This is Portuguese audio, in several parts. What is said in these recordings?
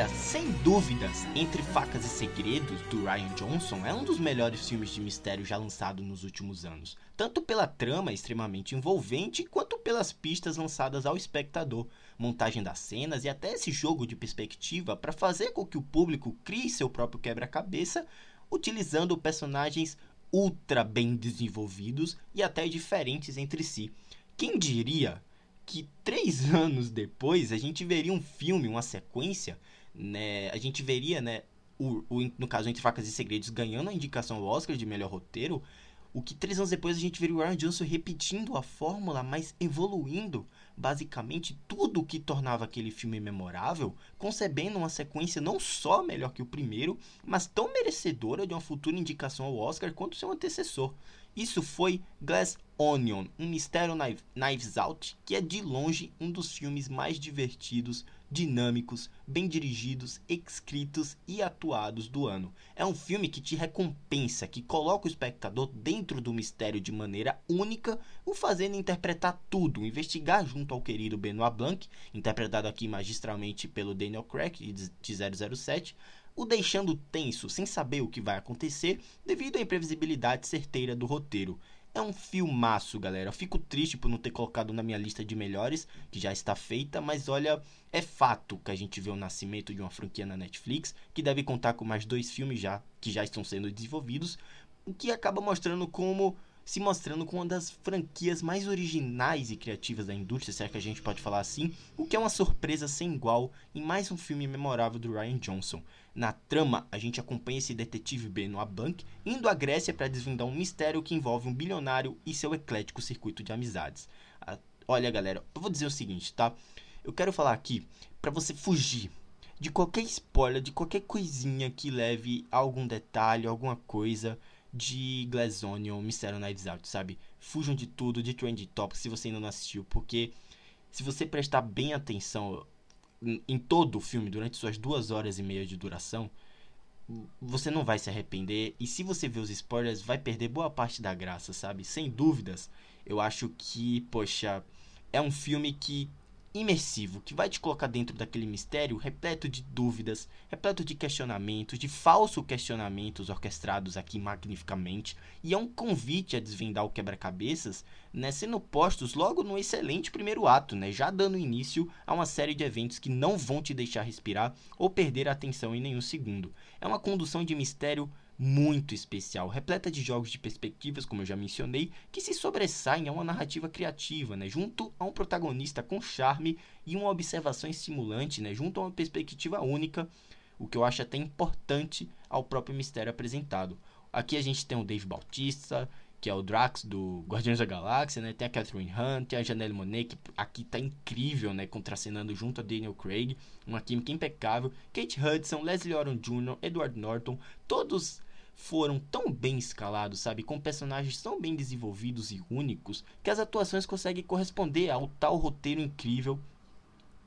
Galera, sem dúvidas, Entre Facas e Segredos, do Ryan Johnson, é um dos melhores filmes de mistério já lançado nos últimos anos, tanto pela trama extremamente envolvente, quanto pelas pistas lançadas ao espectador, montagem das cenas e até esse jogo de perspectiva para fazer com que o público crie seu próprio quebra-cabeça, utilizando personagens ultra bem desenvolvidos e até diferentes entre si. Quem diria que três anos depois a gente veria um filme, uma sequência, né? A gente veria, né? O, o, no caso, Entre Facas e Segredos, ganhando a indicação ao Oscar de melhor roteiro, o que três anos depois a gente veria o Ryan Johnson repetindo a fórmula, mas evoluindo basicamente tudo o que tornava aquele filme memorável, concebendo uma sequência não só melhor que o primeiro, mas tão merecedora de uma futura indicação ao Oscar quanto seu antecessor. Isso foi Glass Onion, um mistério Knives Out, que é de longe um dos filmes mais divertidos, dinâmicos, bem dirigidos, escritos e atuados do ano. É um filme que te recompensa, que coloca o espectador dentro do mistério de maneira única, o fazendo interpretar tudo, investigar junto ao querido Benoit Blanc, interpretado aqui magistralmente pelo Daniel Craig de 007, o deixando tenso, sem saber o que vai acontecer, devido à imprevisibilidade certeira do roteiro. É um filmaço, galera. Eu fico triste por não ter colocado na minha lista de melhores, que já está feita, mas olha, é fato que a gente vê o nascimento de uma franquia na Netflix, que deve contar com mais dois filmes já, que já estão sendo desenvolvidos, o que acaba mostrando como se mostrando como uma das franquias mais originais e criativas da indústria, se é que a gente pode falar assim, o que é uma surpresa sem igual em mais um filme memorável do Ryan Johnson. Na trama, a gente acompanha esse detetive Benoit Blanc indo à Grécia para desvendar um mistério que envolve um bilionário e seu eclético circuito de amizades. Ah, olha, galera, eu vou dizer o seguinte, tá? Eu quero falar aqui para você fugir de qualquer spoiler, de qualquer coisinha que leve a algum detalhe, alguma coisa de Glass Onion, Mistério Nights Out, sabe? Fujam de tudo, de Trend Topics se você ainda não assistiu, porque se você prestar bem atenção em todo o filme durante suas duas horas e meia de duração, você não vai se arrepender. E se você ver os spoilers, vai perder boa parte da graça, sabe? Sem dúvidas, eu acho que, poxa, é um filme que imersivo, que vai te colocar dentro daquele mistério repleto de dúvidas, repleto de questionamentos, de falsos questionamentos orquestrados aqui magnificamente, e é um convite a desvendar o quebra-cabeças, né, sendo postos logo no excelente primeiro ato, né, já dando início a uma série de eventos que não vão te deixar respirar ou perder a atenção em nenhum segundo. É uma condução de mistério muito especial, repleta de jogos de perspectivas, como eu já mencionei, que se sobressaem a uma narrativa criativa, né, junto a um protagonista com charme e uma observação estimulante, né, junto a uma perspectiva única, o que eu acho até importante ao próprio mistério apresentado. Aqui a gente tem o Dave Bautista, que é o Drax do Guardiões da Galáxia, né? Tem a Catherine Hunt, tem a Janelle Monáe, que aqui tá incrível, né? Contracenando junto a Daniel Craig, uma química impecável. Kate Hudson, Leslie Oron Jr., Edward Norton, todos foram tão bem escalados, sabe, com personagens tão bem desenvolvidos e únicos, que as atuações conseguem corresponder ao tal roteiro incrível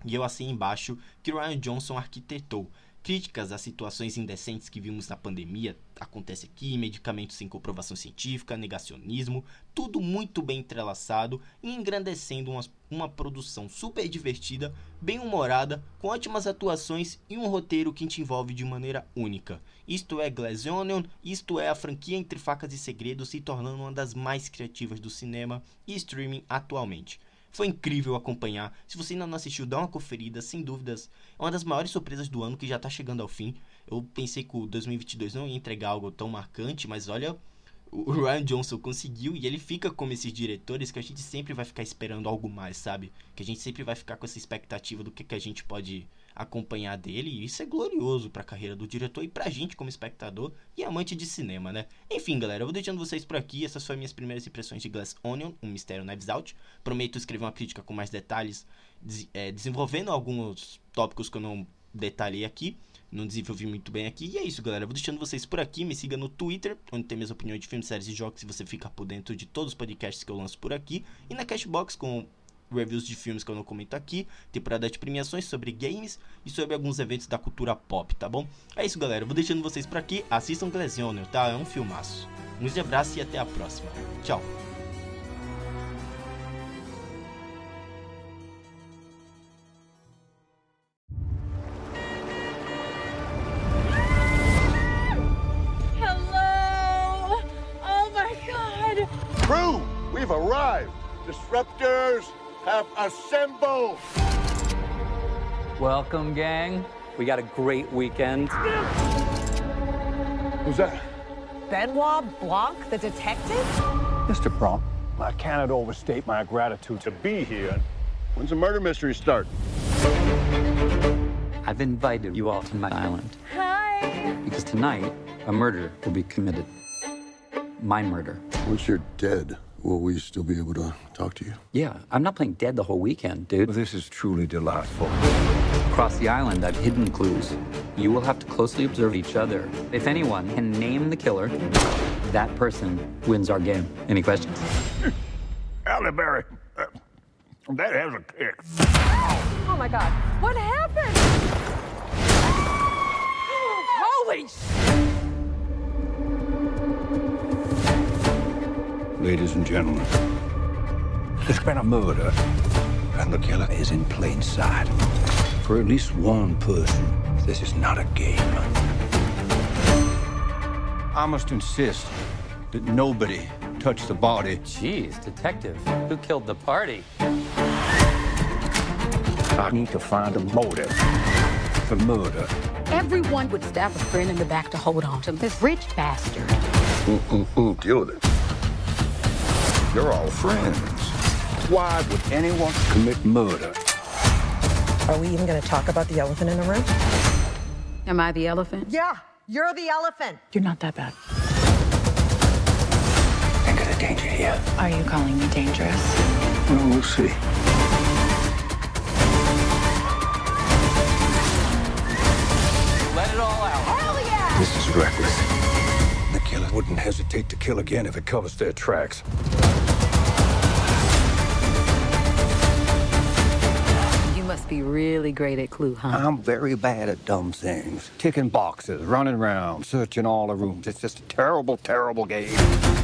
e eu assim embaixo que Ryan Johnson arquitetou. Críticas às situações indecentes que vimos na pandemia acontece aqui, medicamentos sem comprovação científica, negacionismo, tudo muito bem entrelaçado e engrandecendo uma, uma produção super divertida, bem humorada, com ótimas atuações e um roteiro que te envolve de maneira única. Isto é Glass Onion, isto é a franquia Entre Facas e Segredos se tornando uma das mais criativas do cinema e streaming atualmente. Foi incrível acompanhar. Se você ainda não assistiu, dá uma conferida, sem dúvidas. É uma das maiores surpresas do ano que já está chegando ao fim. Eu pensei que o 2022 não ia entregar algo tão marcante, mas olha, o Ryan Johnson conseguiu e ele fica como esses diretores que a gente sempre vai ficar esperando algo mais, sabe? Que a gente sempre vai ficar com essa expectativa do que, que a gente pode acompanhar dele, e isso é glorioso para a carreira do diretor e pra gente como espectador e amante de cinema, né? Enfim, galera, eu vou deixando vocês por aqui, essas foram minhas primeiras impressões de Glass Onion, um mistério Knives Out. Prometo escrever uma crítica com mais detalhes, é, desenvolvendo alguns tópicos que eu não detalhei aqui não desenvolvi muito bem aqui. E é isso, galera. Vou deixando vocês por aqui. Me siga no Twitter, onde tem minhas opiniões de filmes, séries e jogos. Se você ficar por dentro de todos os podcasts que eu lanço por aqui. E na Cashbox com reviews de filmes que eu não comento aqui, temporada de premiações sobre games e sobre alguns eventos da cultura pop, tá bom? É isso, galera. Eu vou deixando vocês por aqui. Assistam Glazioner, tá? É um filmaço. Um grande abraço e até a próxima. Tchau. We've arrived! Disruptors! Have assembled. Welcome, gang. We got a great weekend. Who's that? Benoit Blanc, the detective? Mr. Bronk, I cannot overstate my gratitude to be here. When's the murder mystery start? I've invited you all to my island. Hi. Because tonight, a murder will be committed. My murder. Once you're dead, will we still be able to talk to you? Yeah, I'm not playing dead the whole weekend, dude. This is truly delightful. Across the island, I've hidden clues. You will have to closely observe each other. If anyone can name the killer, that person wins our game. Any questions? Alleyberry, uh, that has a kick. Oh my god. What happened? Holy Ladies and gentlemen, there's been a murder, and the killer is in plain sight. For at least one person, this is not a game. I must insist that nobody touch the body. Jeez, detective. Who killed the party? I need to find a motive for murder. Everyone would stab a friend in the back to hold on to this rich bastard. Ooh, ooh, ooh, deal with it. You're all friends. Why would anyone commit murder? Are we even going to talk about the elephant in the room? Am I the elephant? Yeah, you're the elephant. You're not that bad. Think of the danger here. Are you calling me dangerous? Well, we'll see. Let it all out. Hell yeah! This is reckless. The killer wouldn't hesitate to kill again if it covers their tracks. Must be really great at Clue, huh? I'm very bad at dumb things. Ticking boxes, running around, searching all the rooms. It's just a terrible, terrible game.